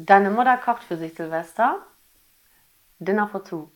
Deine Mutter kocht für sich Silvester. Dinner for two.